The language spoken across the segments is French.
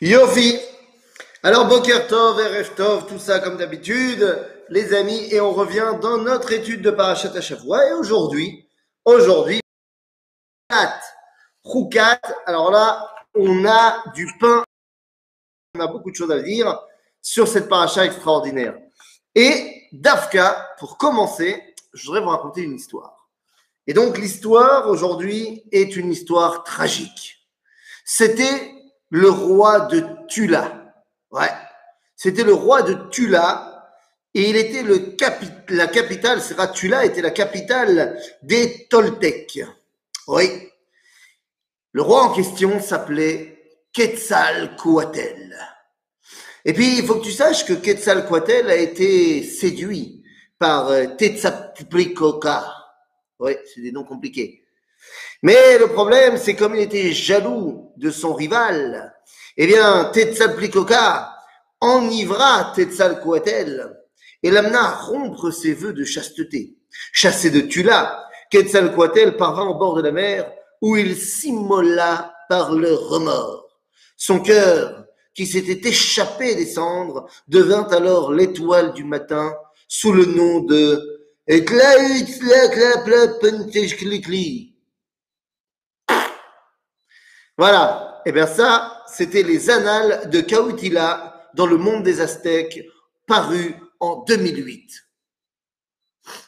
Yofi. Alors, Boker Tov, Erev Tov, tout ça comme d'habitude, les amis, et on revient dans notre étude de Parashat Hashavua. Et aujourd'hui, aujourd'hui, Roukat. Alors là, on a du pain, on a beaucoup de choses à dire sur cette paracha extraordinaire. Et Dafka, pour commencer, je voudrais vous raconter une histoire. Et donc, l'histoire aujourd'hui est une histoire tragique. C'était le roi de Tula. Ouais. C'était le roi de Tula et il était le la capitale, Tula était la capitale des Toltecs. Oui. Le roi en question s'appelait Quetzalcoatl. Et puis, il faut que tu saches que Quetzalcoatl a été séduit par euh, Tetzalcoatl. Oui, c'est des noms compliqués. Mais le problème, c'est comme il était jaloux de son rival, eh bien, Tetzalplikoka enivra Tetzalcoatl et l'amena à rompre ses vœux de chasteté. Chassé de Tula, Quetzalcoatl parvint au bord de la mer où il s'immola par le remords. Son cœur, qui s'était échappé des cendres, devint alors l'étoile du matin sous le nom de voilà. Et eh bien ça, c'était les annales de Cautila dans le monde des Aztèques, paru en 2008.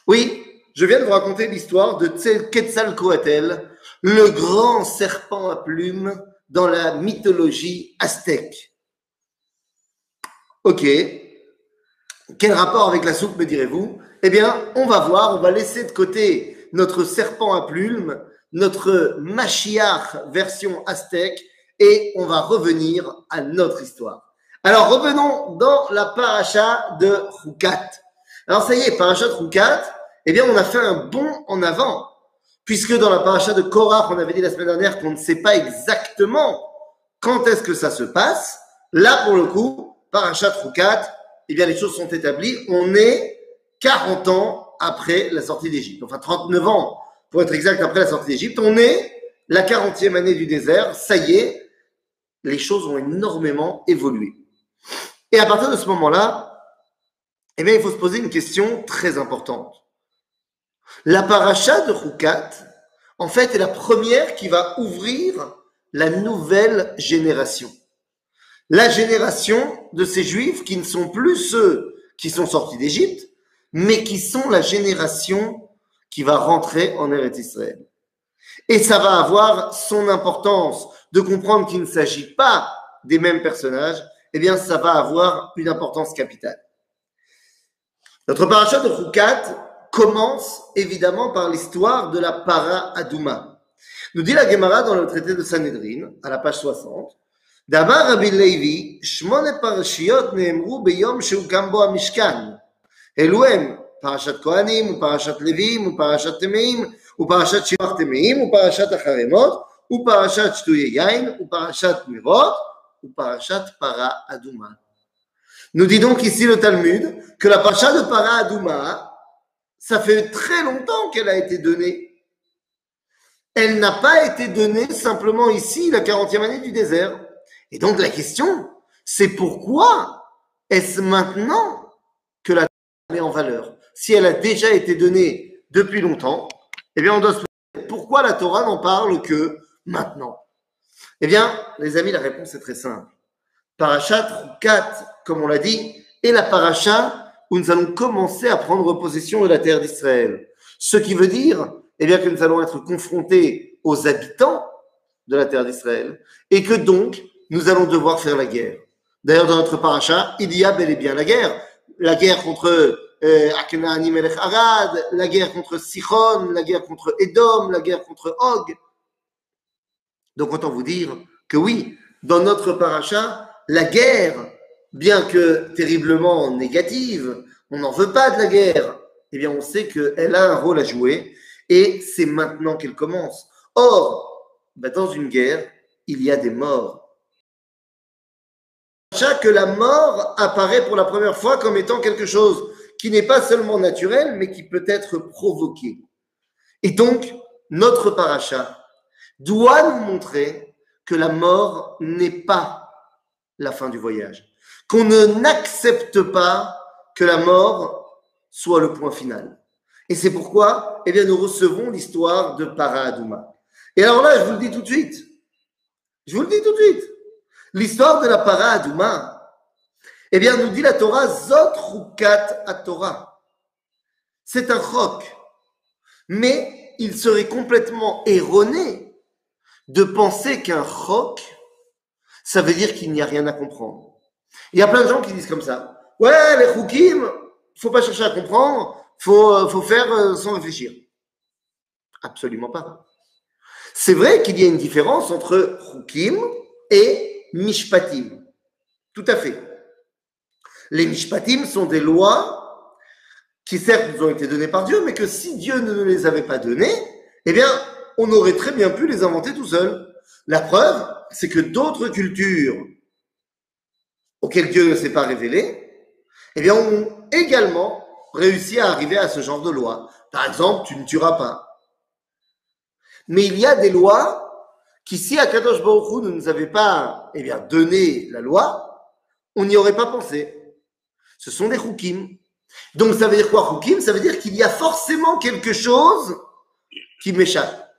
Oui, je viens de vous raconter l'histoire de Quetzalcoatl, le grand serpent à plumes dans la mythologie aztèque. Ok. Quel rapport avec la soupe, me direz-vous? Eh bien, on va voir, on va laisser de côté notre serpent à plumes notre Mashiach version aztèque et on va revenir à notre histoire. Alors revenons dans la paracha de Rukat. Alors ça y est, paracha de Rukat, eh bien on a fait un bond en avant puisque dans la paracha de Korach, on avait dit la semaine dernière qu'on ne sait pas exactement quand est-ce que ça se passe. Là pour le coup, paracha de Rukat, eh bien les choses sont établies. On est 40 ans après la sortie d'Égypte, enfin 39 ans pour être exact, après la sortie d'Égypte. On est la 40e année du désert, ça y est, les choses ont énormément évolué. Et à partir de ce moment-là, eh bien, il faut se poser une question très importante. La paracha de Rukat, en fait, est la première qui va ouvrir la nouvelle génération. La génération de ces juifs qui ne sont plus ceux qui sont sortis d'Égypte, mais qui sont la génération qui va rentrer en Eretz Israël. Et ça va avoir son importance de comprendre qu'il ne s'agit pas des mêmes personnages, eh bien, ça va avoir une importance capitale. Notre paracha de Choukat commence évidemment par l'histoire de la para Adouma. Nous dit la Gemara dans le traité de Sanhedrin, à la page 60, D'Amar Rabbi Levi, parashiot neemru beyom amishkan. Parachat Kohanim, ou Parachat Levim, ou Parachat Temeim, ou Parachat Shivach Temeim, ou Parachat Acharemot, ou Parachat ou Parachat Mirot, ou Parachat Para Adouma. Nous dit donc ici le Talmud que la Parachat de Para Adouma, ça fait très longtemps qu'elle a été donnée. Elle n'a pas été donnée simplement ici, la 40e année du désert. Et donc la question, c'est pourquoi est-ce maintenant que la met en valeur? Si elle a déjà été donnée depuis longtemps, eh bien, on doit se demander pourquoi la Torah n'en parle que maintenant. Eh bien, les amis, la réponse est très simple. Parachat 4, comme on l'a dit, est la paracha où nous allons commencer à prendre possession de la terre d'Israël. Ce qui veut dire, eh bien, que nous allons être confrontés aux habitants de la terre d'Israël et que donc, nous allons devoir faire la guerre. D'ailleurs, dans notre paracha, il y a bel et bien la guerre. La guerre contre euh, Arad, la guerre contre Sichon, la guerre contre Edom, la guerre contre Og. Donc autant vous dire que oui, dans notre paracha, la guerre, bien que terriblement négative, on n'en veut pas de la guerre, eh bien on sait qu'elle a un rôle à jouer et c'est maintenant qu'elle commence. Or, bah, dans une guerre, il y a des morts. Chaque la mort apparaît pour la première fois comme étant quelque chose qui n'est pas seulement naturel, mais qui peut être provoqué. Et donc, notre paracha doit nous montrer que la mort n'est pas la fin du voyage. Qu'on ne n'accepte pas que la mort soit le point final. Et c'est pourquoi, eh bien, nous recevons l'histoire de Paradouma. Et alors là, je vous le dis tout de suite. Je vous le dis tout de suite. L'histoire de la Paradouma, eh bien, nous dit la Torah, Zot Rukat à Torah. C'est un roc. Mais il serait complètement erroné de penser qu'un roc, ça veut dire qu'il n'y a rien à comprendre. Il y a plein de gens qui disent comme ça. Ouais, les Rukim, faut pas chercher à comprendre, faut, euh, faut faire euh, sans réfléchir. Absolument pas. C'est vrai qu'il y a une différence entre Rukim et Mishpatim. Tout à fait. Les Mishpatim sont des lois qui certes nous ont été données par Dieu, mais que si Dieu ne nous les avait pas données, eh bien, on aurait très bien pu les inventer tout seul. La preuve, c'est que d'autres cultures auxquelles Dieu ne s'est pas révélé, eh bien, ont également réussi à arriver à ce genre de loi. Par exemple, tu ne tueras pas. Mais il y a des lois qui, si Akadosh Baruch ne nous avait pas eh bien, donné la loi, on n'y aurait pas pensé. Ce sont des hukim. Donc ça veut dire quoi hukim Ça veut dire qu'il y a forcément quelque chose qui m'échappe.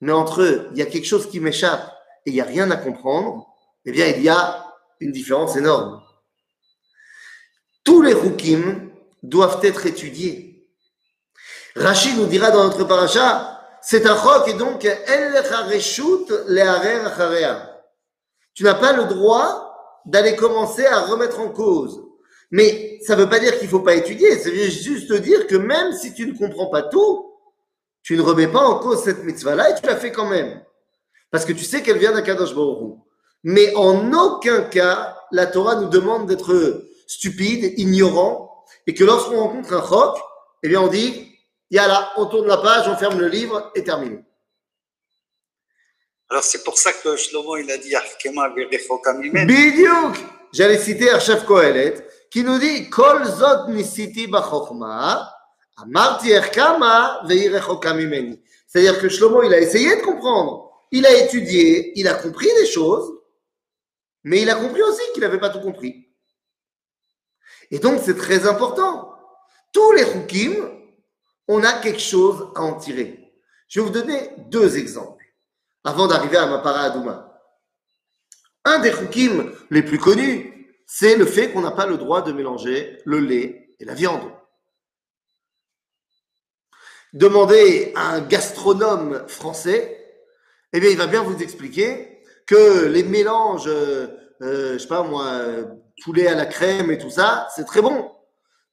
Mais entre eux, il y a quelque chose qui m'échappe et il n'y a rien à comprendre, eh bien il y a une différence énorme. Tous les hukim doivent être étudiés. Rachid nous dira dans notre paracha, c'est un roc et donc tu n'as pas le droit d'aller commencer à remettre en cause. Mais ça ne veut pas dire qu'il ne faut pas étudier, ça veut juste dire que même si tu ne comprends pas tout, tu ne remets pas en cause cette mitzvah-là et tu la fais quand même. Parce que tu sais qu'elle vient d'Akadosh Baruch Mais en aucun cas, la Torah nous demande d'être stupide, ignorant, et que lorsqu'on rencontre un roc, eh bien on dit Yalla, on tourne la page, on ferme le livre et termine. Alors c'est pour ça que Shlomo il a dit Bidiouk J'allais citer Archef Kohelet qui nous dit Kol zot nisiti C'est-à-dire que Shlomo il a essayé de comprendre, il a étudié, il a compris des choses, mais il a compris aussi qu'il n'avait pas tout compris. Et donc c'est très important. Tous les hukim on a quelque chose à en tirer. Je vais vous donner deux exemples avant d'arriver à ma Adouma. Un des chukim les plus connus, c'est le fait qu'on n'a pas le droit de mélanger le lait et la viande. Demandez à un gastronome français, eh bien, il va bien vous expliquer que les mélanges, euh, euh, je sais pas moi, poulet à la crème et tout ça, c'est très bon.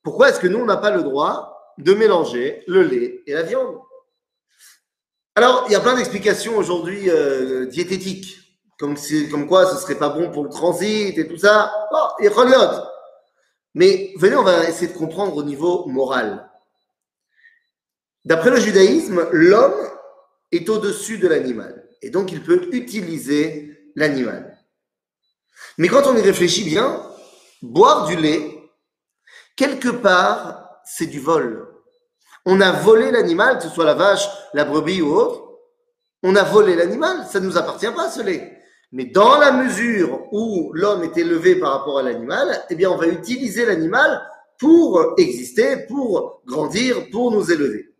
Pourquoi est-ce que nous, on n'a pas le droit de mélanger le lait et la viande? Alors, il y a plein d'explications aujourd'hui euh, diététiques, comme, comme quoi ce serait pas bon pour le transit et tout ça. Oh, et Mais venez, on va essayer de comprendre au niveau moral. D'après le judaïsme, l'homme est au-dessus de l'animal. Et donc, il peut utiliser l'animal. Mais quand on y réfléchit bien, boire du lait, quelque part, c'est du vol. On a volé l'animal, que ce soit la vache, la brebis ou autre. On a volé l'animal, ça ne nous appartient pas ce lait. Mais dans la mesure où l'homme est élevé par rapport à l'animal, eh bien, on va utiliser l'animal pour exister, pour grandir, pour nous élever.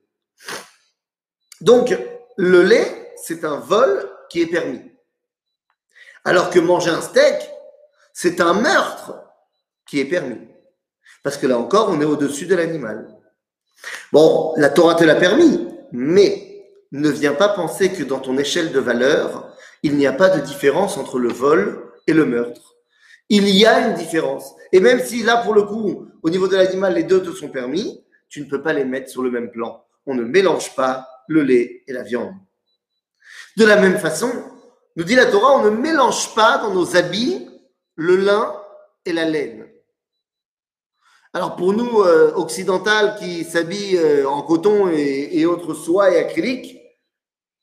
Donc, le lait, c'est un vol qui est permis. Alors que manger un steak, c'est un meurtre qui est permis. Parce que là encore, on est au-dessus de l'animal. Bon, la Torah te l'a permis, mais ne viens pas penser que dans ton échelle de valeur, il n'y a pas de différence entre le vol et le meurtre. Il y a une différence. Et même si là, pour le coup, au niveau de l'animal, les deux te sont permis, tu ne peux pas les mettre sur le même plan. On ne mélange pas le lait et la viande. De la même façon, nous dit la Torah, on ne mélange pas dans nos habits le lin et la laine. Alors pour nous, euh, occidentales qui s'habillent euh, en coton et, autres soies et acryliques,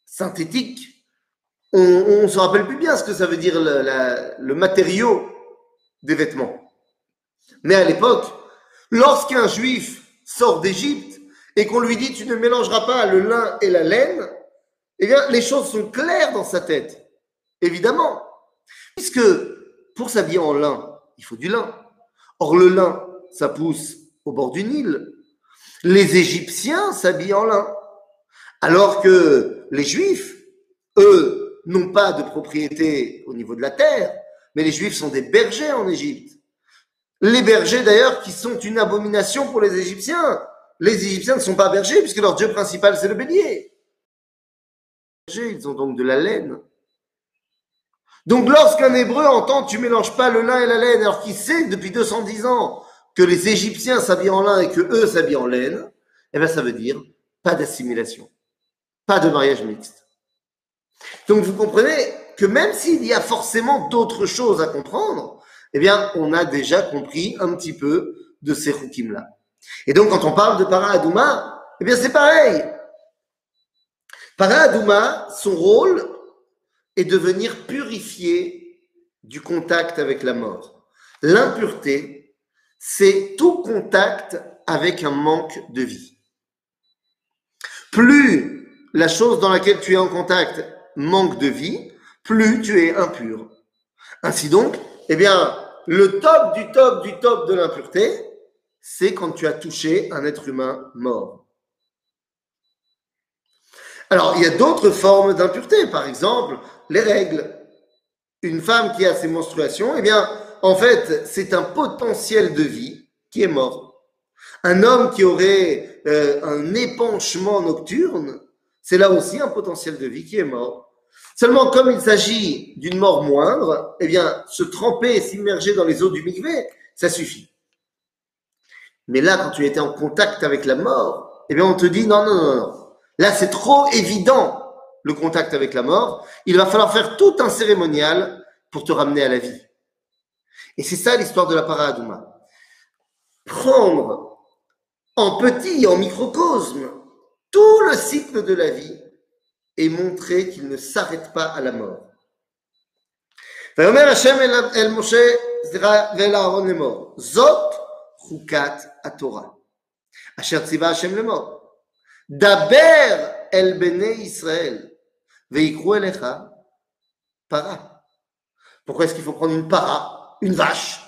synthétiques, on ne se rappelle plus bien ce que ça veut dire le, matériau des vêtements. Mais à l'époque, lorsqu'un juif sort d'Égypte et qu'on lui dit tu ne mélangeras pas le lin et la laine, eh bien les choses sont claires dans sa tête, évidemment. Puisque pour s'habiller en lin, il faut du lin. Or, le lin, ça pousse au bord du Nil. Les Égyptiens s'habillent en lin. Alors que les Juifs, eux, n'ont pas de propriété au niveau de la terre, mais les Juifs sont des bergers en Égypte. Les bergers, d'ailleurs, qui sont une abomination pour les Égyptiens. Les Égyptiens ne sont pas bergers, puisque leur dieu principal, c'est le bélier. Ils ont donc de la laine. Donc lorsqu'un Hébreu entend tu mélanges pas le lin et la laine, alors qu'il sait depuis 210 ans que les Égyptiens s'habillent en lin et que eux s'habillent en laine, eh bien ça veut dire pas d'assimilation, pas de mariage mixte. Donc vous comprenez que même s'il y a forcément d'autres choses à comprendre, eh bien on a déjà compris un petit peu de ces rukim là. Et donc quand on parle de para Adouma, eh bien c'est pareil. Para Adouma, son rôle, et devenir purifié du contact avec la mort. L'impureté, c'est tout contact avec un manque de vie. Plus la chose dans laquelle tu es en contact manque de vie, plus tu es impur. Ainsi donc, eh bien, le top du top du top de l'impureté, c'est quand tu as touché un être humain mort. Alors, il y a d'autres formes d'impureté. Par exemple, les règles. Une femme qui a ses menstruations, eh bien, en fait, c'est un potentiel de vie qui est mort. Un homme qui aurait euh, un épanchement nocturne, c'est là aussi un potentiel de vie qui est mort. Seulement, comme il s'agit d'une mort moindre, eh bien, se tremper et s'immerger dans les eaux du mikvé, ça suffit. Mais là, quand tu étais en contact avec la mort, eh bien, on te dit non, non, non, non. Là, c'est trop évident le contact avec la mort, il va falloir faire tout un cérémonial pour te ramener à la vie. Et c'est ça l'histoire de la paradouma. Prendre en petit, en microcosme, tout le cycle de la vie et montrer qu'il ne s'arrête pas à la mort. ויאמר השם אל משה, סליחה, ואל אהרון לאמור, זאת חוקת התורה, אשר ציווה השם לאמור. דבר אל בני ישראל, para. Pourquoi est-ce qu'il faut prendre une para, une vache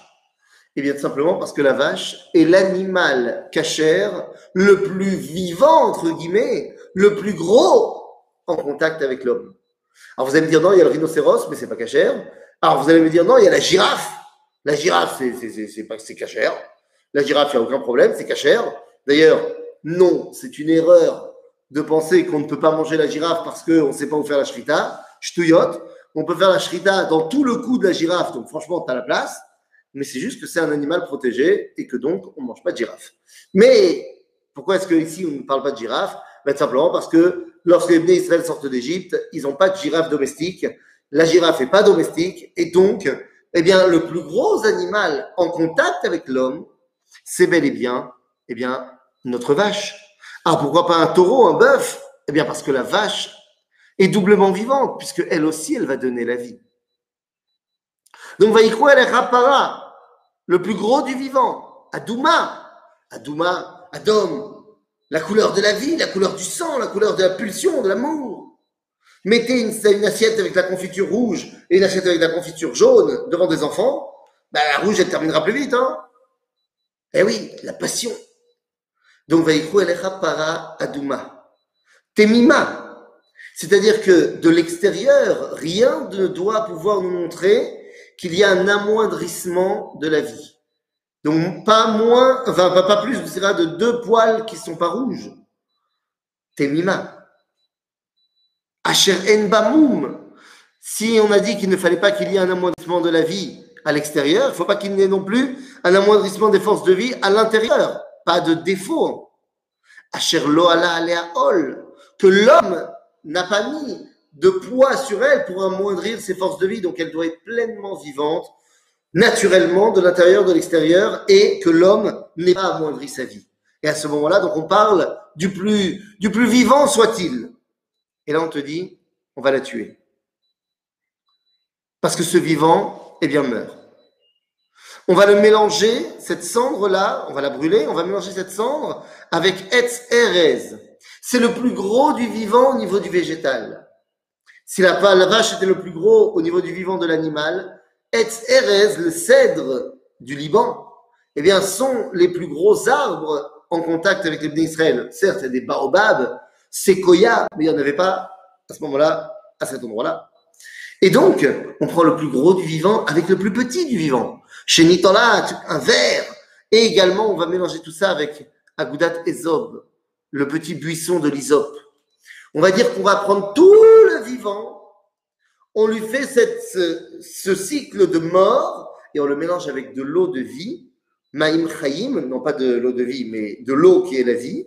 Eh bien, tout simplement parce que la vache est l'animal cachère le plus vivant, entre guillemets, le plus gros en contact avec l'homme. Alors vous allez me dire, non, il y a le rhinocéros, mais c'est pas cachère. Alors vous allez me dire, non, il y a la girafe. La girafe, c'est pas c'est cachère. La girafe, il n'y a aucun problème, c'est cachère. D'ailleurs, non, c'est une erreur de penser qu'on ne peut pas manger la girafe parce qu'on ne sait pas où faire la shrita. Chtuyot. On peut faire la shrita dans tout le cou de la girafe, donc franchement, tu as la place. Mais c'est juste que c'est un animal protégé et que donc on ne mange pas de girafe. Mais pourquoi est-ce qu'ici on ne parle pas de girafe? Ben, Simplement parce que lorsque les Israël sortent d'Égypte, ils n'ont pas de girafe domestique. La girafe n'est pas domestique et donc, eh bien, le plus gros animal en contact avec l'homme, c'est bel et bien, eh bien, notre vache. Ah, pourquoi pas un taureau, un bœuf? Eh bien, parce que la vache est doublement vivante, puisque elle aussi, elle va donner la vie. Donc, elle est Rapara, le plus gros du vivant, Adouma, Adouma, Adom, la couleur de la vie, la couleur du sang, la couleur de la pulsion, de l'amour. Mettez une, assiette avec la confiture rouge et une assiette avec la confiture jaune devant des enfants, ben, la rouge, elle terminera plus vite. Hein eh oui, la passion. Donc, Elecha para Aduma. Temima. C'est-à-dire que de l'extérieur, rien ne doit pouvoir nous montrer qu'il y a un amoindrissement de la vie. Donc, pas moins, enfin, pas plus, de deux poils qui sont pas rouges. Temima. Asher en bamoum. Si on a dit qu'il ne fallait pas qu'il y ait un amoindrissement de la vie à l'extérieur, il ne faut pas qu'il n'y ait non plus un amoindrissement des forces de vie à l'intérieur pas de défaut. que l'homme n'a pas mis de poids sur elle pour amoindrir ses forces de vie, donc elle doit être pleinement vivante, naturellement, de l'intérieur, de l'extérieur, et que l'homme n'ait pas amoindri sa vie. Et à ce moment-là, donc on parle du plus, du plus vivant soit-il. Et là, on te dit, on va la tuer. Parce que ce vivant, eh bien, meurt. On va le mélanger, cette cendre-là, on va la brûler, on va mélanger cette cendre avec Etz Erez. C'est le plus gros du vivant au niveau du végétal. Si la, la vache était le plus gros au niveau du vivant de l'animal, Etz Erez, le cèdre du Liban, eh bien, sont les plus gros arbres en contact avec les Israël. Certes, il y a des baobabs, séquoias, mais il n'y en avait pas à ce moment-là, à cet endroit-là. Et donc, on prend le plus gros du vivant avec le plus petit du vivant. Chez Nitolat, un verre. Et également, on va mélanger tout ça avec Agudat Ezob, le petit buisson de l'Isop. On va dire qu'on va prendre tout le vivant, on lui fait ce, cycle de mort et on le mélange avec de l'eau de vie, Maïm Chaim, non pas de l'eau de vie, mais de l'eau qui est la vie,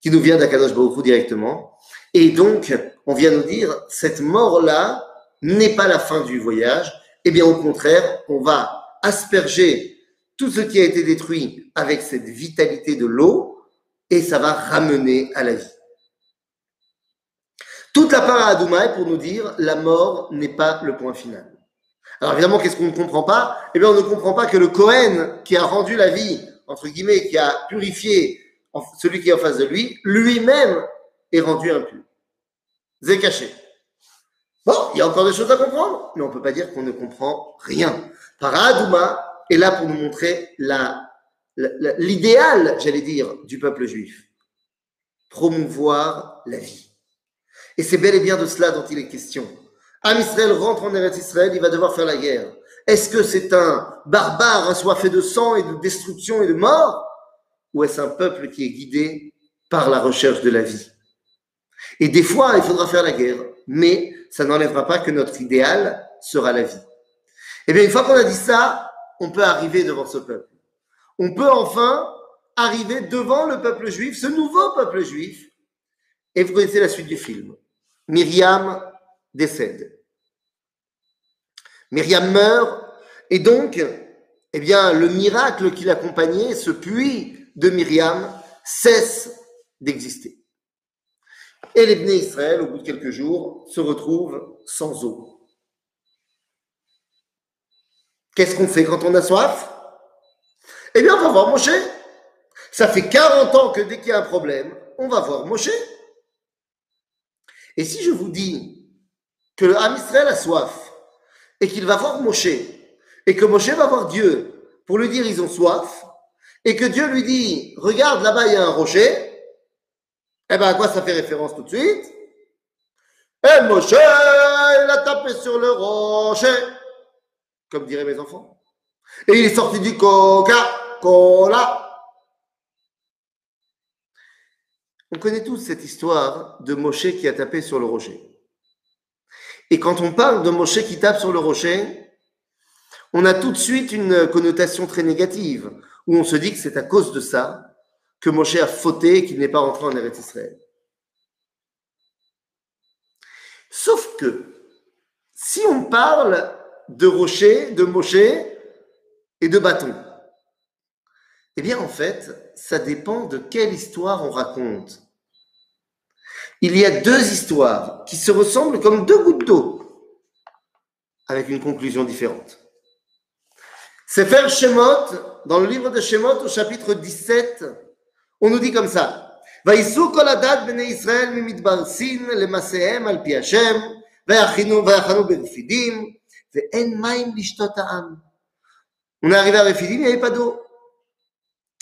qui nous vient d'Akadosh Baruch directement. Et donc, on vient nous dire, cette mort-là n'est pas la fin du voyage. Eh bien, au contraire, on va asperger tout ce qui a été détruit avec cette vitalité de l'eau et ça va ramener à la vie. Toute la part à est pour nous dire la mort n'est pas le point final. Alors évidemment, qu'est-ce qu'on ne comprend pas? Eh bien, on ne comprend pas que le Cohen qui a rendu la vie, entre guillemets, qui a purifié celui qui est en face de lui, lui-même est rendu impur. C'est caché. Bon, il y a encore des choses à comprendre, mais on ne peut pas dire qu'on ne comprend rien. Paradouma est là pour nous montrer l'idéal, j'allais dire, du peuple juif. Promouvoir la vie. Et c'est bel et bien de cela dont il est question. Am Israël rentre en Eretz Israël, il va devoir faire la guerre. Est-ce que c'est un barbare assoiffé de sang et de destruction et de mort Ou est-ce un peuple qui est guidé par la recherche de la vie? Et des fois, il faudra faire la guerre, mais ça n'enlèvera pas que notre idéal sera la vie. Eh bien, une fois qu'on a dit ça, on peut arriver devant ce peuple. On peut enfin arriver devant le peuple juif, ce nouveau peuple juif. Et vous connaissez la suite du film. Myriam décède. Myriam meurt, et donc, eh bien, le miracle qui l'accompagnait, ce puits de Myriam, cesse d'exister. Et les Bnei Israël, au bout de quelques jours, se retrouvent sans eau. Qu'est-ce qu'on fait quand on a soif? Eh bien, on va voir Moshe. Ça fait 40 ans que dès qu'il y a un problème, on va voir Moshe. Et si je vous dis que le Ham a soif et qu'il va voir Moshe et que Moshe va voir Dieu pour lui dire ils ont soif et que Dieu lui dit regarde là-bas il y a un rocher, eh bien, à quoi ça fait référence tout de suite? Et Moshe, il a tapé sur le rocher, comme diraient mes enfants. Et il est sorti du Coca-Cola. On connaît tous cette histoire de Moshe qui a tapé sur le rocher. Et quand on parle de Moshe qui tape sur le rocher, on a tout de suite une connotation très négative, où on se dit que c'est à cause de ça que Moshe a fauté et qu'il n'est pas rentré en Eretz Israël. Sauf que, si on parle de rocher, de Moshe et de bâton, eh bien en fait, ça dépend de quelle histoire on raconte. Il y a deux histoires qui se ressemblent comme deux gouttes d'eau, avec une conclusion différente. C'est faire Shemot, dans le livre de Shemot au chapitre 17, on nous dit comme ça. ויסעו כל הדת בני ישראל ממדבר סין למעשיהם על פי השם, ויחנו, ויחנו ברפידים, ואין מים לשתות העם. On est arrivé à Refidim, il n'y avait pas d'eau.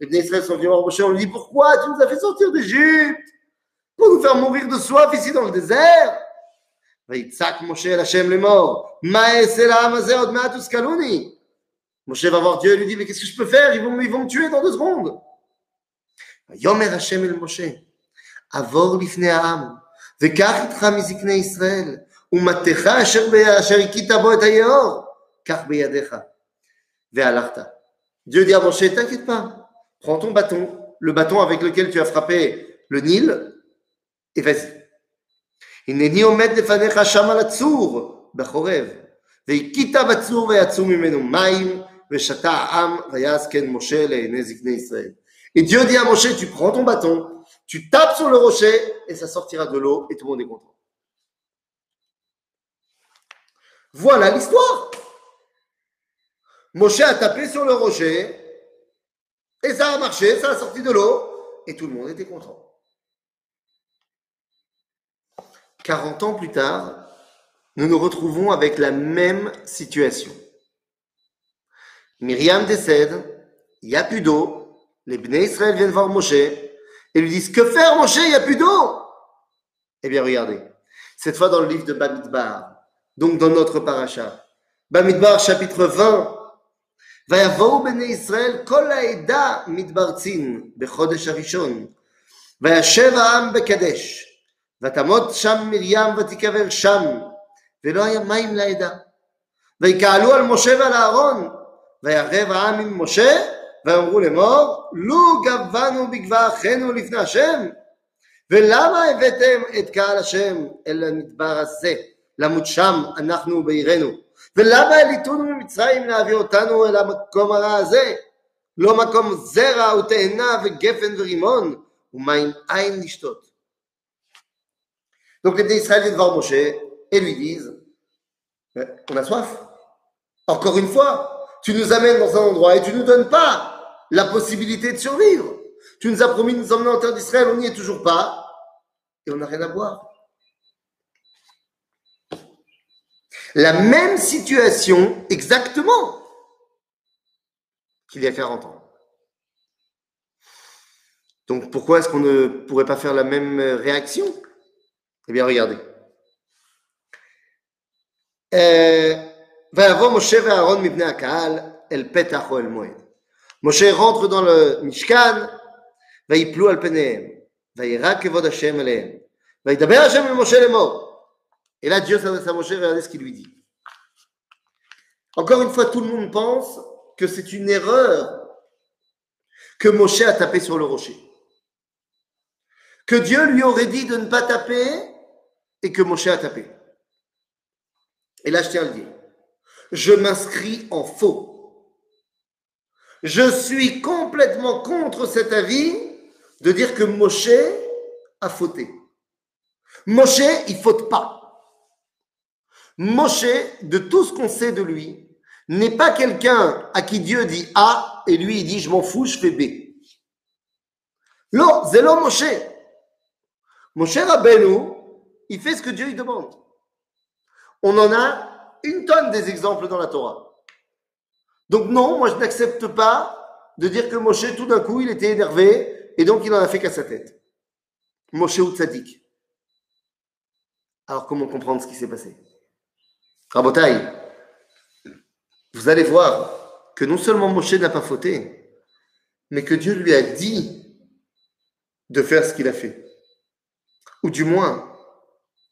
Les Bnei Israël sont venus voir Moshe, on lui dit pourquoi tu nous as fait sortir d'Égypte pour nous faire mourir de soif ici dans le désert ויצעק משה אל השם לאמור, מה אעשה לעם הזה עוד מעט תוסכלוני? Moshe va voir Dieu et lui dit mais qu'est-ce que je peux faire ils vont, ils vont me tuer dans deux secondes. ויאמר השם אל משה, עבור לפני העם, וקח איתך מזקני ישראל, ומטך אשר, אשר הכית בו את היאור, קח בידיך. והלכת. Dieu dit à Moshe, t'inquiète pas, Prends ton bâton, le bâton avec lequel tu as frappé le Nil, et vas-y. Et Dieu dit à Moshe, tu prends ton bâton, tu tapes sur le rocher, et ça sortira de l'eau, et tout le monde est content. Voilà l'histoire. Moshe a tapé sur le rocher, et ça a marché, ça a sorti de l'eau et tout le monde était content. 40 ans plus tard, nous nous retrouvons avec la même situation. Myriam décède, il n'y a plus d'eau, les Bnei Israël viennent voir Moshe et lui disent Que faire, Moshe Il n'y a plus d'eau? Eh bien, regardez, cette fois dans le livre de Bamidbar, donc dans notre paracha, Bamidbar chapitre 20. ויבואו בני ישראל כל העדה מתברצין בחודש הראשון וישב העם בקדש ותעמוד שם מרים ותיקבר שם ולא היה מים לעדה. ויקהלו על משה ועל אהרון וירב העם עם משה ואמרו לאמור לו גבנו אחינו לפני השם ולמה הבאתם את קהל השם אל המדבר הזה? למות שם אנחנו בעירנו ולמה העליתונו ממצרים להביא אותנו אל המקום הרע הזה לא מקום זרע ותאנה וגפן ורימון ומים אין לשתות Donc les Israéliens viennent voir Moshe et lui disent On a soif. Encore une fois, tu nous amènes dans un endroit et tu ne nous donnes pas la possibilité de survivre. Tu nous as promis de nous emmener en terre d'Israël, on n'y est toujours pas et on n'a rien à boire. La même situation exactement qu'il y a 40 ans. Donc pourquoi est-ce qu'on ne pourrait pas faire la même réaction Eh bien, regardez. ויבוא משה ואהרון מבני הקהל אל פתח אוהל מועד. משה rentre dans le משכן, ויפלו על פניהם, וירא כבוד השם אליהם, וידבר השם אל משה לאמור. et là, Dieu s'adresse à Moshe, regardez ce qu'il lui dit. Encore une fois, tout le monde pense que c'est une erreur que Moshe a tapé sur le rocher. Que Dieu lui aurait dit de ne pas taper et que Moshe a tapé. Et là, je tiens à le dire. Je m'inscris en faux. Je suis complètement contre cet avis de dire que Moshe a fauté. Moshe, il faute pas. Moshe, de tout ce qu'on sait de lui, n'est pas quelqu'un à qui Dieu dit A et lui il dit je m'en fous, je fais B. Non, c'est Moshe. Moshe Rabbeinu, il fait ce que Dieu lui demande. On en a une tonne des exemples dans la Torah. Donc non, moi je n'accepte pas de dire que Moshe, tout d'un coup, il était énervé et donc il n'en a fait qu'à sa tête. Moshe ou Tzadik. Alors comment comprendre ce qui s'est passé? Rabotaï, vous allez voir que non seulement Moshe n'a pas fauté, mais que Dieu lui a dit de faire ce qu'il a fait. Ou du moins,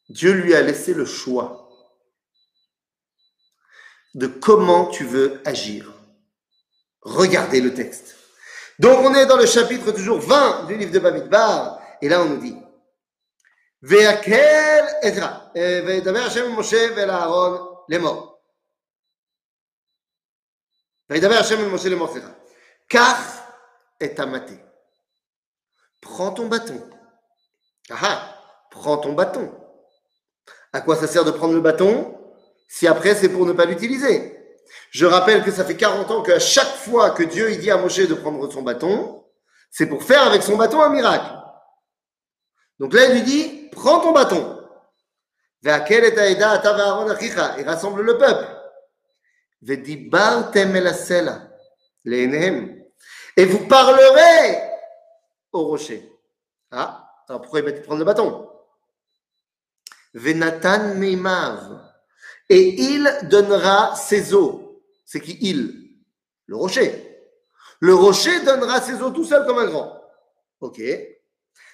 Dieu lui a laissé le choix de comment tu veux agir. Regardez le texte. Donc on est dans le chapitre toujours 20 du livre de Bamidbar, et là on nous dit, Ve'akel Ezra, euh, Moshe les morts. Car est amaté. Prends ton bâton. Ah prends ton bâton. À quoi ça sert de prendre le bâton si après c'est pour ne pas l'utiliser? Je rappelle que ça fait 40 ans qu'à chaque fois que Dieu il dit à Moshe de prendre son bâton, c'est pour faire avec son bâton un miracle. Donc là, il lui dit, prends ton bâton. Et rassemble le peuple. Et vous parlerez au rocher. Ah, alors pourquoi il va prendre le bâton? Venatan Meimav. Et il donnera ses eaux. C'est qui il? Le rocher. Le rocher donnera ses eaux tout seul comme un grand. Ok.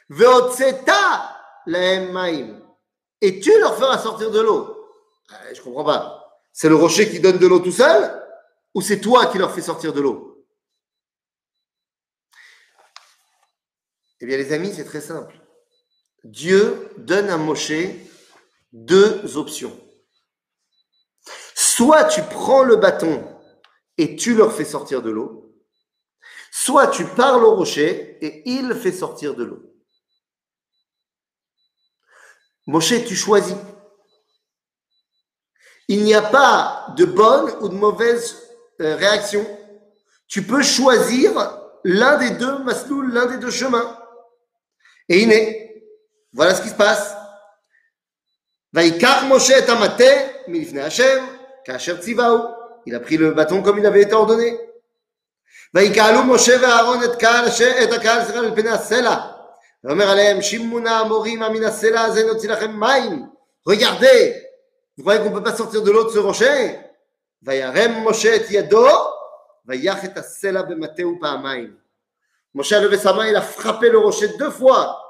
Veotseta maim. Et tu leur feras sortir de l'eau. Euh, je comprends pas. C'est le rocher qui donne de l'eau tout seul ou c'est toi qui leur fais sortir de l'eau? Eh bien, les amis, c'est très simple. Dieu donne à Moshe deux options. Soit tu prends le bâton et tu leur fais sortir de l'eau, soit tu parles au rocher et il fait sortir de l'eau. Moshe, tu choisis. Il n'y a pas de bonne ou de mauvaise euh, réaction. Tu peux choisir l'un des deux maslouls, l'un des deux chemins. Et il est. Voilà ce qui se passe. Vaikar Moshe et Amate, milifne Hashem, kasher tzivaou. Il a pris le bâton comme il avait été ordonné. ויקהלו משה ואהרון את קהל, את הקהל סליחה אל פני הסלע. Regardez, vous croyez qu'on ne peut pas sortir de l'eau de ce rocher Moshe a levé sa main, il a frappé le rocher deux fois.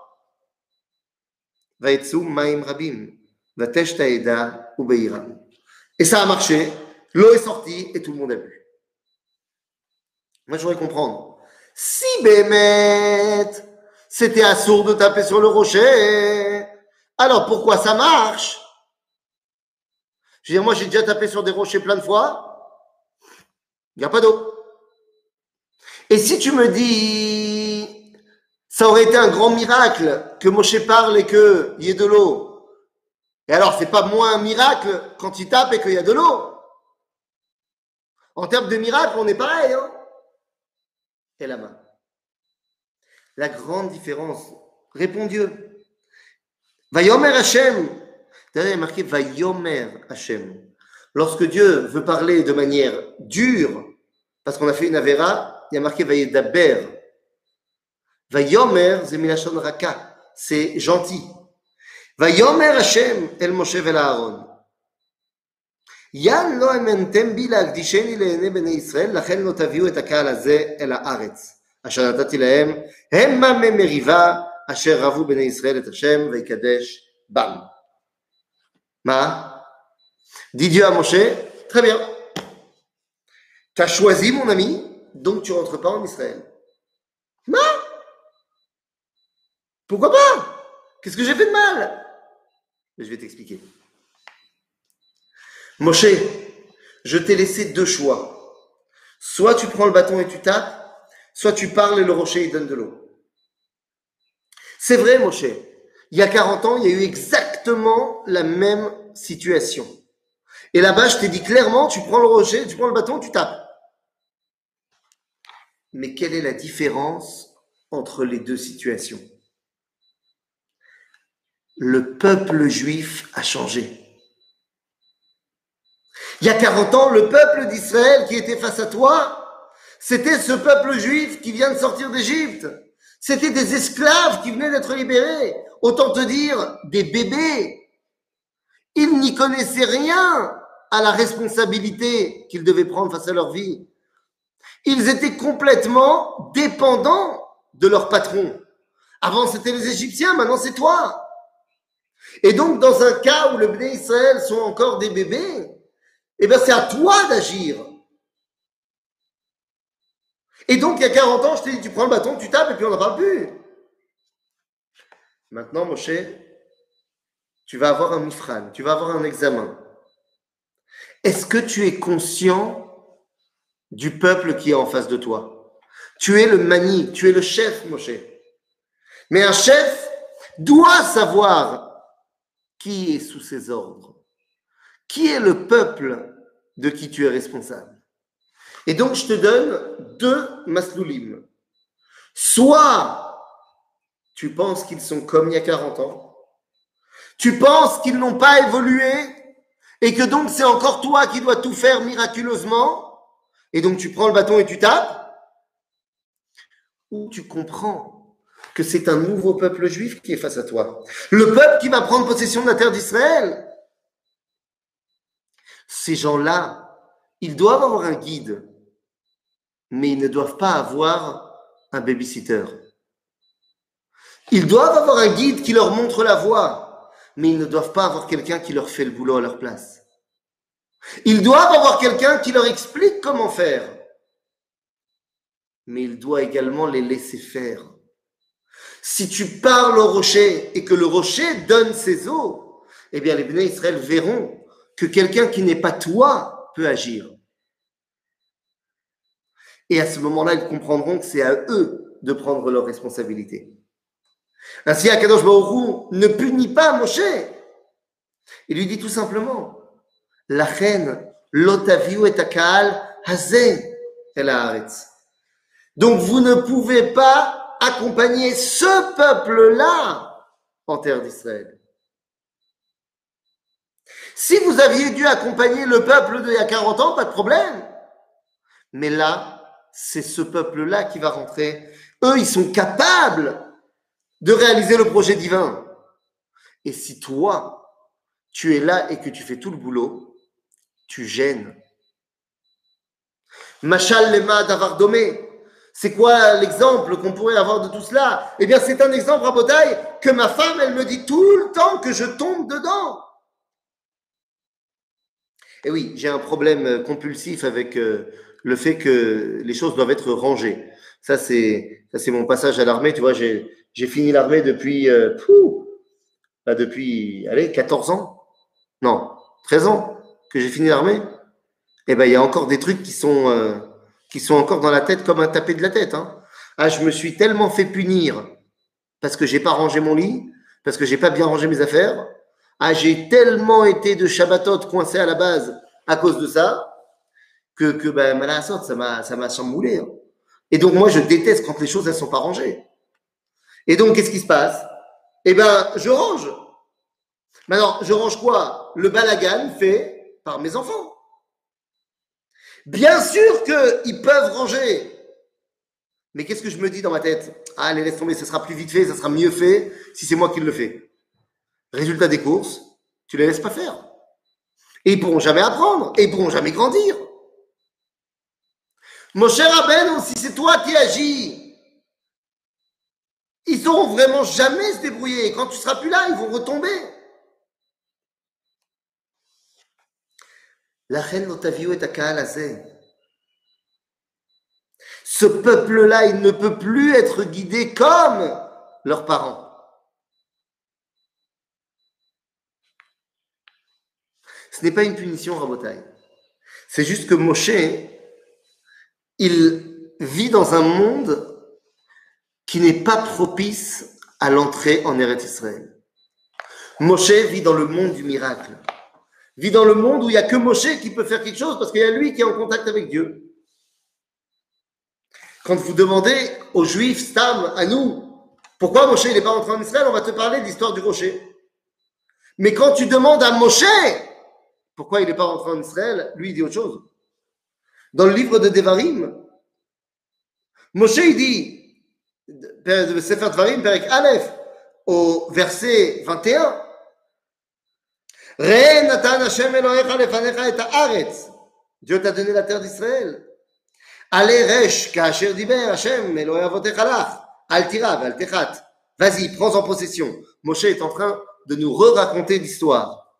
Et ça a marché, l'eau est sortie et tout le monde a vu. Moi, je voudrais comprendre. Si Bémet, c'était assourd de taper sur le rocher, alors pourquoi ça marche? Je veux dire, moi, j'ai déjà tapé sur des rochers plein de fois, il n'y a pas d'eau. Et si tu me dis, ça aurait été un grand miracle que Moshe parle et qu'il y ait de l'eau. Et alors, c'est pas moins un miracle quand il tape et qu'il y a de l'eau. En termes de miracle, on est pareil. Hein? Et la main La grande différence, répond Dieu. Vayomer Hashem. D'ailleurs, il y a marqué Vayomer Hashem. Lorsque Dieu veut parler de manière dure, parce qu'on a fait une avéra, il y a marqué Vayedaber. Vayomer, Zemilachon Raka. C'est gentil. Vayomer Hashem el Moshe vel Aaron. ין לא האמנתם בי להקדישני לעיני בני ישראל, לכן לא תביאו את הקהל הזה אל הארץ, אשר נתתי להם, המה ממריבה, אשר רבו בני ישראל את השם, ויקדש בם. מה? Dit Dieu à Moshe, très bien. Tu as choisi mon ami, donc tu rentres pas en Israël. Non Pourquoi pas Qu'est-ce que j'ai fait de mal Mais je vais t'expliquer. Moshe, je t'ai laissé deux choix. Soit tu prends le bâton et tu tapes, soit tu parles et le rocher il donne de l'eau. C'est vrai, Moshe. Il y a 40 ans, il y a eu exactement la même situation. Et là-bas, je t'ai dit clairement, tu prends le rocher, tu prends le bâton, tu tapes. Mais quelle est la différence entre les deux situations? Le peuple juif a changé. Il y a 40 ans, le peuple d'Israël qui était face à toi, c'était ce peuple juif qui vient de sortir d'Égypte. C'était des esclaves qui venaient d'être libérés. Autant te dire, des bébés. Ils n'y connaissaient rien à la responsabilité qu'ils devaient prendre face à leur vie. Ils étaient complètement dépendants de leur patron. Avant, c'était les Égyptiens, maintenant, c'est toi. Et donc, dans un cas où le Bné Israël sont encore des bébés, eh bien, c'est à toi d'agir. Et donc, il y a 40 ans, je t'ai dit, tu prends le bâton, tu tapes et puis on n'en parle plus. Maintenant, Moshe, tu vas avoir un mifran, tu vas avoir un examen. Est-ce que tu es conscient du peuple qui est en face de toi? Tu es le mani, tu es le chef, Moshe. Mais un chef doit savoir qui est sous ses ordres. Qui est le peuple de qui tu es responsable? Et donc, je te donne deux masloulim. Soit tu penses qu'ils sont comme il y a 40 ans, tu penses qu'ils n'ont pas évolué et que donc c'est encore toi qui dois tout faire miraculeusement, et donc tu prends le bâton et tu tapes, ou tu comprends que c'est un nouveau peuple juif qui est face à toi. Le peuple qui va prendre possession de la terre d'Israël. Ces gens-là, ils doivent avoir un guide, mais ils ne doivent pas avoir un babysitter. Ils doivent avoir un guide qui leur montre la voie, mais ils ne doivent pas avoir quelqu'un qui leur fait le boulot à leur place. Ils doivent avoir quelqu'un qui leur explique comment faire, mais il doit également les laisser faire. Si tu parles au rocher et que le rocher donne ses eaux, eh bien les béné Israël verront que quelqu'un qui n'est pas toi peut agir. Et à ce moment-là, ils comprendront que c'est à eux de prendre leurs responsabilités. Ainsi, Akadosh Baruch ne punit pas Moshe. Il lui dit tout simplement, la reine, et akal, hazé, el Donc vous ne pouvez pas accompagner ce peuple-là en terre d'Israël. Si vous aviez dû accompagner le peuple d'il y a 40 ans, pas de problème. Mais là, c'est ce peuple-là qui va rentrer. Eux, ils sont capables de réaliser le projet divin. Et si toi, tu es là et que tu fais tout le boulot, tu gênes. Machal lema d'avoir domé. C'est quoi l'exemple qu'on pourrait avoir de tout cela? Eh bien, c'est un exemple à Botaï que ma femme, elle me dit tout le temps que je tombe dedans. Et oui, j'ai un problème compulsif avec euh, le fait que les choses doivent être rangées. Ça, c'est ça, c'est mon passage à l'armée. Tu vois, j'ai fini l'armée depuis euh, bah, depuis allez 14 ans, non 13 ans que j'ai fini l'armée. Et eh ben il y a encore des trucs qui sont qui sont encore dans la tête comme un tapé de la tête. Hein. Ah, je me suis tellement fait punir parce que j'ai pas rangé mon lit, parce que j'ai pas bien rangé mes affaires ah, j'ai tellement été de Shabbatot coincé à la base à cause de ça, que, que ben, ça m'a, ça m'a chamboulé. Hein. Et donc, moi, je déteste quand les choses, elles sont pas rangées. Et donc, qu'est-ce qui se passe? Eh ben, je range. Maintenant, je range quoi? Le balagan fait par mes enfants. Bien sûr qu'ils peuvent ranger. Mais qu'est-ce que je me dis dans ma tête? Ah, allez, laisse tomber, ça sera plus vite fait, ça sera mieux fait si c'est moi qui le fais. Résultat des courses, tu les laisses pas faire. Et ils pourront jamais apprendre, et ils pourront jamais grandir. Mon cher Aben, si c'est toi qui agis, ils sauront vraiment jamais se débrouiller. quand tu seras plus là, ils vont retomber. La reine Otavio est à Ce peuple-là, il ne peut plus être guidé comme leurs parents. Ce n'est pas une punition, Rabotai. C'est juste que Moshe, il vit dans un monde qui n'est pas propice à l'entrée en Eretz Israël. Moshe vit dans le monde du miracle. Vit dans le monde où il n'y a que Moshe qui peut faire quelque chose parce qu'il y a lui qui est en contact avec Dieu. Quand vous demandez aux Juifs, Stam, à nous, pourquoi Moshe n'est pas entré en Israël, on va te parler de l'histoire du rocher. Mais quand tu demandes à Moshe, pourquoi il n'est pas rentré en Israël Lui, il dit autre chose. Dans le livre de Devarim, Moshe, dit, Sefer Devarim, Perek Aleph, au verset 21, Re natan Hashem Elohecha lefanecha et haaretz. Dieu t'a donné la terre d'Israël. Allez, resh, kasher diber Hashem Elohei avotecha lach. Al tira, al techat. Vas-y, prends en possession. Moshe est en train de nous re-raconter l'histoire.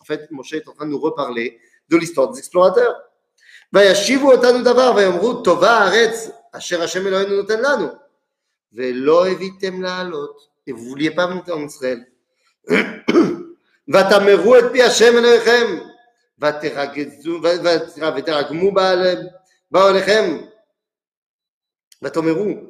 en fait, Moshe est en train de nous reparler de l'histoire des explorateurs. וישיבו אותנו דבר ויאמרו טובה הארץ אשר השם אלוהינו נותן לנו ולא הביתם לעלות et vous vouliez pas monter en Israël ותמרו את פי השם אלוהיכם ותרגמו באוהליכם ותאמרו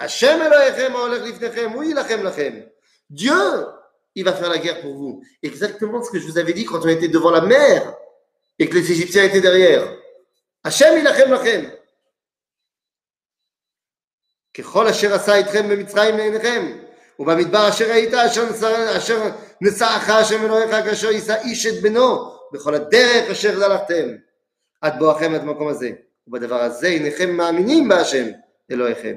Lo tartsun velo tireun mehem, Dieu, il va faire la guerre pour vous. Exactement ce que je vous avais dit quand on était devant la mer et que les Égyptiens étaient derrière. Hachem ilachem lachem. ככל אשר עשה איתכם במצרים לעיניכם, ובמדבר אשר היית, אשר, אשר נשאך השם אלוהיך, כאשר יישא איש את בנו, בכל הדרך אשר הלכתם, עד בואכם עד המקום הזה. ובדבר הזה הנכם מאמינים בהשם אלוהיכם,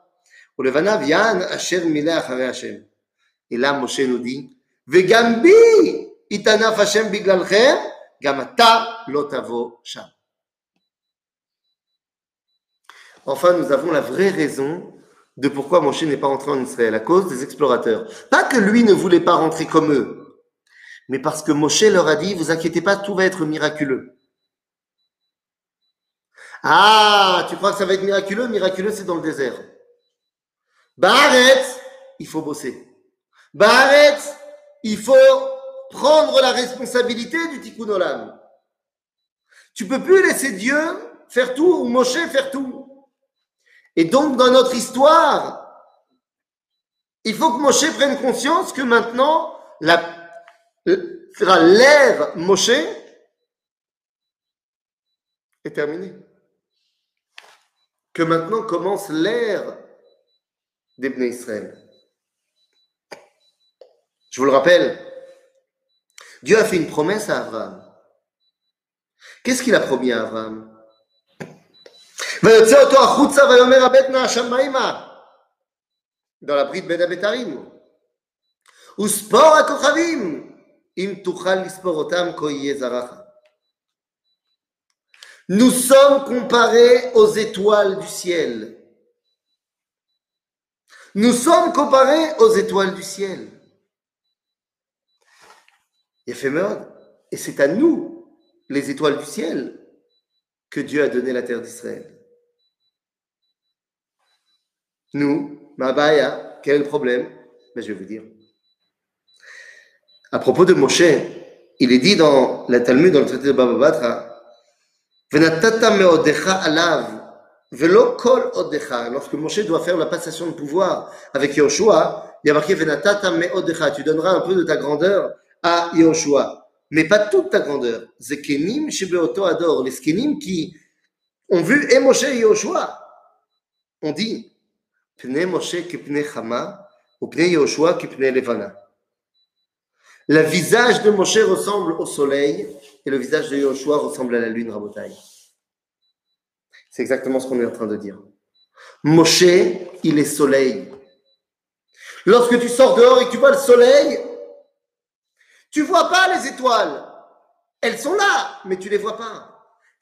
Et là, Moshe nous dit, Enfin, nous avons la vraie raison de pourquoi Moshe n'est pas rentré en Israël, à cause des explorateurs. Pas que lui ne voulait pas rentrer comme eux, mais parce que Moshe leur a dit, vous inquiétez pas, tout va être miraculeux. Ah, tu crois que ça va être miraculeux? Miraculeux, c'est dans le désert. Baharet, il faut bosser. Baharet, il faut prendre la responsabilité du tikkun olam. Tu peux plus laisser Dieu faire tout ou Moshe faire tout. Et donc, dans notre histoire, il faut que Moshe prenne conscience que maintenant, l'ère Moshe est terminée. Que maintenant commence l'ère des Israël. Je vous le rappelle, Dieu a fait une promesse à Abraham. Qu'est-ce qu'il a promis à Abraham ויוצא אותו החוצה ויאמר הבטנה השמיימה dans la bride בין הבתרים וספור הכוכבים אם תוכל לספור אותם כה יהיה זרעך Nous sommes comparés aux étoiles du ciel. Nous sommes comparés aux étoiles du ciel. Et c'est à nous, les étoiles du ciel, que Dieu a donné la terre d'Israël. Nous, Mabaya, quel est le problème? Ben, Je vais vous dire. À propos de Moshe, il est dit dans la Talmud, dans le traité de Baba Batra, Lorsque Moshe doit faire la passation de pouvoir avec Yoshua, il y a marqué Tu donneras un peu de ta grandeur à Yoshua, mais pas toute ta grandeur. Zekenim Shebeoto Ador, les Skenim qui ont vu et Moshe et Yoshua. On dit Pne Moshe kipne Chama, ou Pne Yoshua kipne Levana. Le visage de Moshe ressemble au soleil et le visage de Yoshua ressemble à la lune, Rabotai. C'est exactement ce qu'on est en train de dire. Moshe, il est soleil. Lorsque tu sors dehors et que tu vois le soleil, tu vois pas les étoiles. Elles sont là, mais tu les vois pas.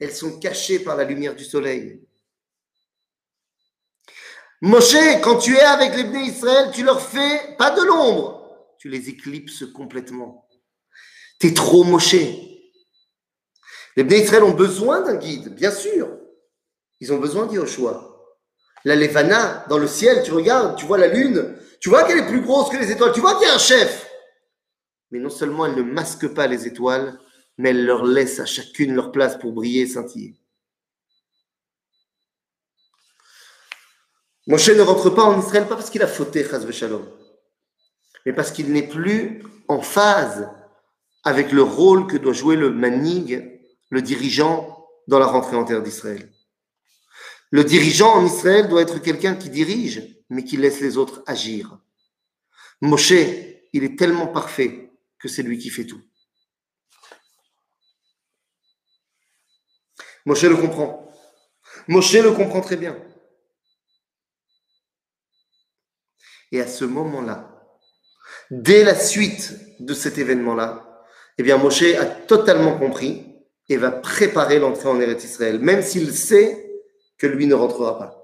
Elles sont cachées par la lumière du soleil. Moshe, quand tu es avec les Bnei Israël, tu leur fais pas de l'ombre, tu les éclipses complètement. Tu es trop Moshe. Les Bnei Israël ont besoin d'un guide, bien sûr. Ils ont besoin d'Yoshua. La Levana, dans le ciel, tu regardes, tu vois la lune, tu vois qu'elle est plus grosse que les étoiles, tu vois qu'il y a un chef. Mais non seulement elle ne masque pas les étoiles, mais elle leur laisse à chacune leur place pour briller et scintiller. Moshe ne rentre pas en Israël pas parce qu'il a fauté, Shalom, mais parce qu'il n'est plus en phase avec le rôle que doit jouer le manig, le dirigeant, dans la rentrée en terre d'Israël. Le dirigeant en Israël doit être quelqu'un qui dirige, mais qui laisse les autres agir. Moshe, il est tellement parfait que c'est lui qui fait tout. Moshe le comprend. Moshe le comprend très bien. Et à ce moment-là, dès la suite de cet événement-là, eh bien, Moshe a totalement compris et va préparer l'entrée en Eretz Israël, même s'il sait que lui ne rentrera pas.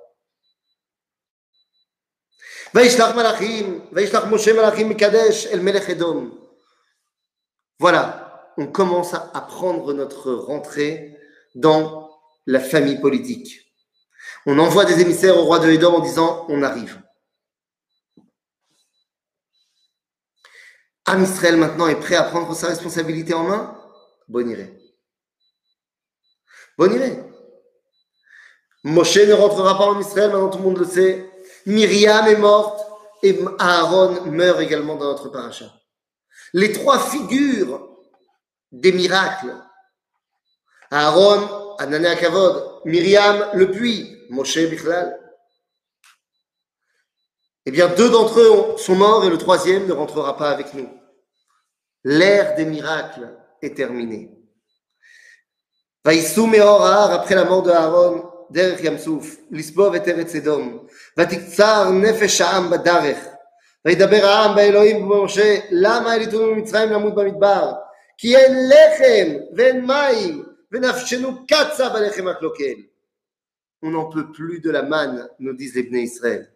Voilà, on commence à prendre notre rentrée dans la famille politique. On envoie des émissaires au roi de Edom en disant on arrive. Am Israël maintenant est prêt à prendre sa responsabilité en main? Bon iré. Bon iré. Moshe ne rentrera pas en Israël, maintenant tout le monde le sait. Myriam est morte et Aaron meurt également dans notre paracha. Les trois figures des miracles. Aaron, Anané Kavod, Myriam, le puits, Moshe Bichlal. Eh bien, deux d'entre eux sont morts et le troisième ne rentrera pas avec nous. L'ère des miracles est terminée. Après la mort de Aaron, דרך ים סוף, לסבוב את ארץ אדום, ותקצר נפש העם בדרך, וידבר העם באלוהים ובמשה, למה העליתונו ממצרים למות במדבר? כי אין לחם ואין מים, ונפשנו קצה בלחם הקלוקל. On n'en peut plus de la manne, nous disent les Bnei Israël.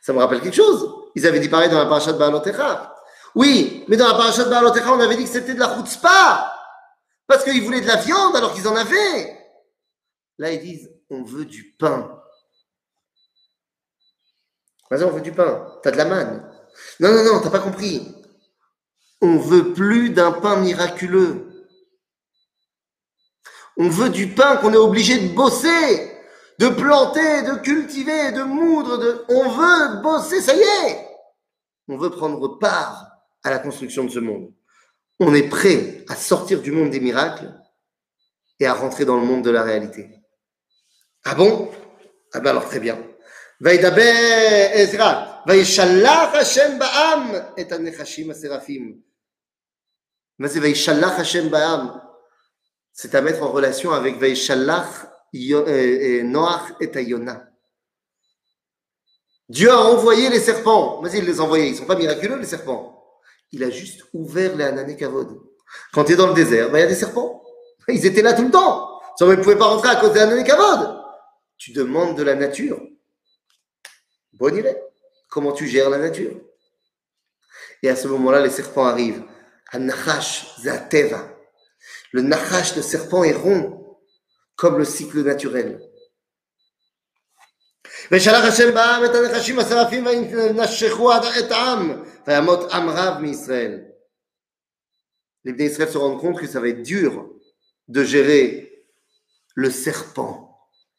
Ça me rappelle quelque chose. Ils avaient dit pareil dans la paracha de Baalotecha. Oui, mais dans la paracha de Baalotecha, on avait dit que c'était de la chutzpah. Parce qu'ils voulaient de la viande alors qu'ils en avaient. Là, ils disent, on veut du pain. Vas-y, on veut du pain. T'as de la manne. Non, non, non, t'as pas compris. On veut plus d'un pain miraculeux. On veut du pain qu'on est obligé de bosser de planter, de cultiver, de moudre. On veut bosser, ça y est. On veut prendre part à la construction de ce monde. On est prêt à sortir du monde des miracles et à rentrer dans le monde de la réalité. Ah bon Ah ben alors très bien. וידבר עזרא, וישלח השם בעם את הנחשים השרפים. מה זה וישלח השם בעם? C'est à mettre en relation avec וישלח euh, euh, Noach et Ayona. Dieu a envoyé les serpents. Mais il les a envoyés. Ils ne sont pas miraculeux, les serpents. Il a juste ouvert les Anané Kavod. Quand tu es dans le désert, ben, il y a des serpents. Ils étaient là tout le temps. Ils ne pouvaient pas rentrer à cause des Anané Kavod. Tu demandes de la nature. Bonne idée. Comment tu gères la nature Et à ce moment-là, les serpents arrivent. Zateva. Le Nachash, le serpent est rond comme le cycle naturel. Les Israël se rendent compte que ça va être dur de gérer le serpent,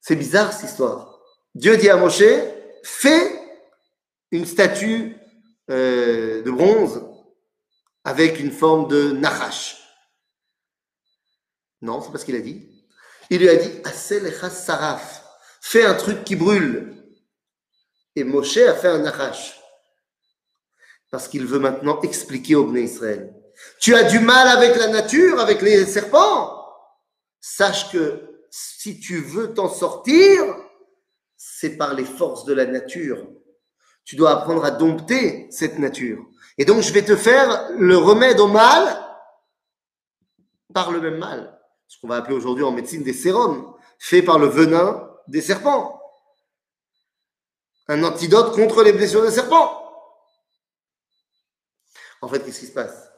C'est bizarre cette histoire. Dieu dit à Moshe, fais une statue euh, de bronze avec une forme de nachash. Non, c'est pas ce qu'il a dit. Il lui a dit fais un truc qui brûle. Et Moshe a fait un nachash. Parce qu'il veut maintenant expliquer au Bnei Israël tu as du mal avec la nature, avec les serpents. Sache que si tu veux t'en sortir, c'est par les forces de la nature. Tu dois apprendre à dompter cette nature. Et donc, je vais te faire le remède au mal par le même mal. Ce qu'on va appeler aujourd'hui en médecine des sérums, fait par le venin des serpents. Un antidote contre les blessures des serpents. En fait, qu'est-ce qui se passe?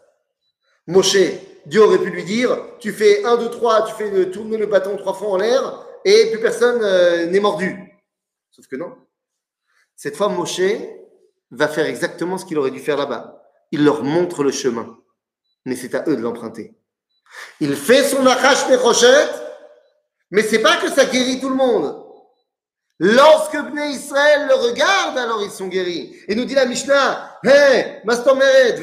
Moshe, Dieu aurait pu lui dire tu fais un, deux, trois, tu fais tourner le bâton trois fois en l'air et plus personne euh, n'est mordu. Sauf que non. Cette fois, Moshe va faire exactement ce qu'il aurait dû faire là-bas. Il leur montre le chemin, mais c'est à eux de l'emprunter. Il fait son Nachash Nechoshet, mais c'est pas que ça guérit tout le monde. Lorsque Bnei Israël le regarde, alors ils sont guéris. Et nous dit la Mishnah, Hé, Mastomeret,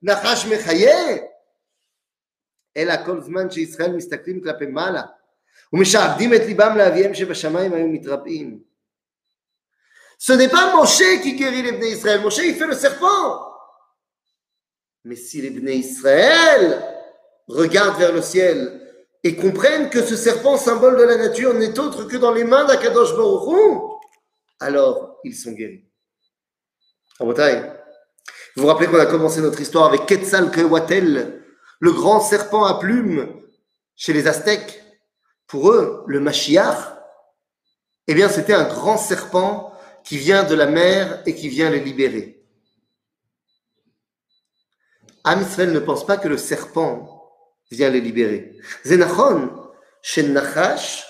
Vechi Nachash Memit, Nachash Mechaye. אלא כל זמן שישראל מסתכלים כלפי מעלה ומשעבדים את ליבם לאביהם שבשמיים היו מתרפאים ce n'est pas Moshe qui guérit les Bnei Israël. Moshe, il fait le serpent. Mais si les Bnei Israël regardent vers le ciel et comprennent que ce serpent, symbole de la nature, n'est autre que dans les mains d'Akadosh Baruch alors ils sont guéris. Vous vous rappelez qu'on a commencé notre histoire avec Quetzalcoatl, le grand serpent à plumes chez les Aztèques. Pour eux, le Mashiach, eh bien, c'était un grand serpent qui vient de la mer et qui vient les libérer. Am ne pense pas que le serpent vient les libérer. Zenachon, chez Nachash,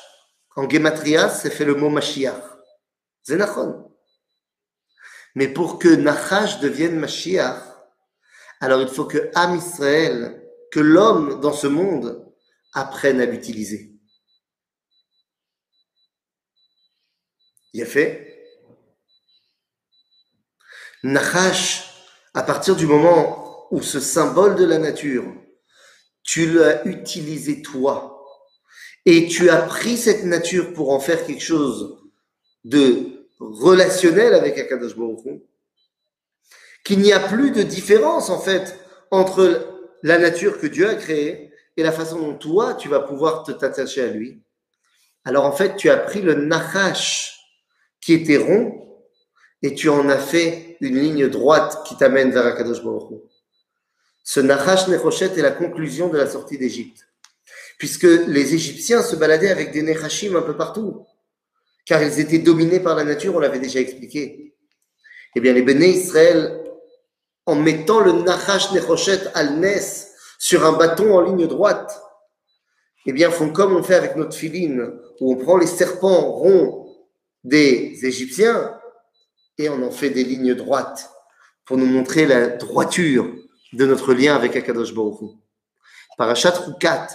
en Gematria, c'est fait le mot Mashiach. Zenachon. Mais pour que Nachash devienne Mashiach, alors il faut que Am Israël, que l'homme dans ce monde, apprenne à l'utiliser. Il a fait. Nachash, à partir du moment où ce symbole de la nature, tu l'as utilisé toi, et tu as pris cette nature pour en faire quelque chose de relationnel avec Akadosh Baruch qu'il n'y a plus de différence en fait entre la nature que Dieu a créée et la façon dont toi tu vas pouvoir te t'attacher à lui. Alors en fait, tu as pris le nachash qui était rond et tu en as fait une ligne droite qui t'amène vers Akadosh Baruch Ce Nachash Nechoshet est la conclusion de la sortie d'Égypte, puisque les Égyptiens se baladaient avec des Nechashim un peu partout, car ils étaient dominés par la nature, on l'avait déjà expliqué. Eh bien, les Béné Israël, en mettant le Nachash Nechoshet al Nes sur un bâton en ligne droite, eh bien, font comme on fait avec notre filine, où on prend les serpents ronds des Égyptiens et on en fait des lignes droites pour nous montrer la droiture de notre lien avec Akadosh Baruch Parashat Rukat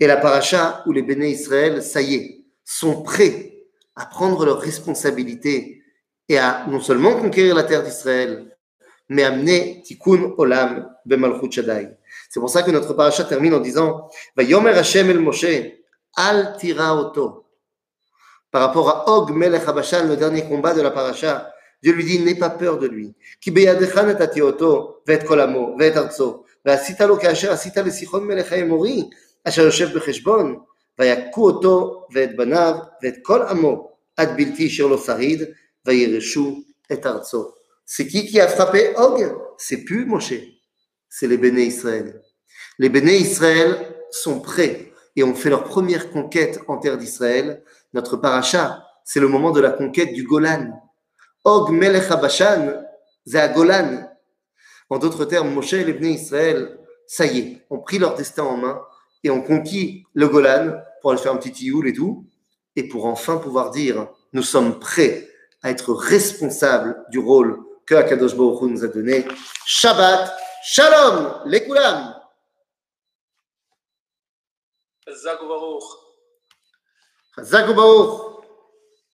est la paracha où les béné Israël, ça y est, sont prêts à prendre leurs responsabilités et à non seulement conquérir la terre d'Israël, mais amener Tikkun Olam Bemalchut Shaddai. C'est pour ça que notre paracha termine en disant Vayomer Hashem el Moshe, al tira oto. Par rapport à Og Melech Habashan, le dernier combat de la paracha, Dieu lui dit N'aie pas peur de lui. Ki beyadecha natati oto, ve'et kolamo, ve'et arzo, ve'asita lo ka'asher asita le sichon melech asher yoshev becheshbon. ויכו אותו ואת בניו, ואת כל עמו, עד בלתי אשר לא שריד, וירשו את ארצו. C'est qui qui a frappé Og C'est plus Moshe, c'est les béné Israël. Les béné Israël sont prêts et ont fait leur première conquête en terre d'Israël. Notre paracha, c'est le moment de la conquête du Golan. Og Melech Habashan, Golan. En d'autres termes, Moshe et les Bnei Israël, ça y est, ont pris leur destin en main et ont conquis le Golan pour aller faire un petit tioul et tout, et pour enfin pouvoir dire nous sommes prêts à être responsables du rôle que Akadosh Baruch Hu nous a donné. Shabbat, Shalom, les Baruch.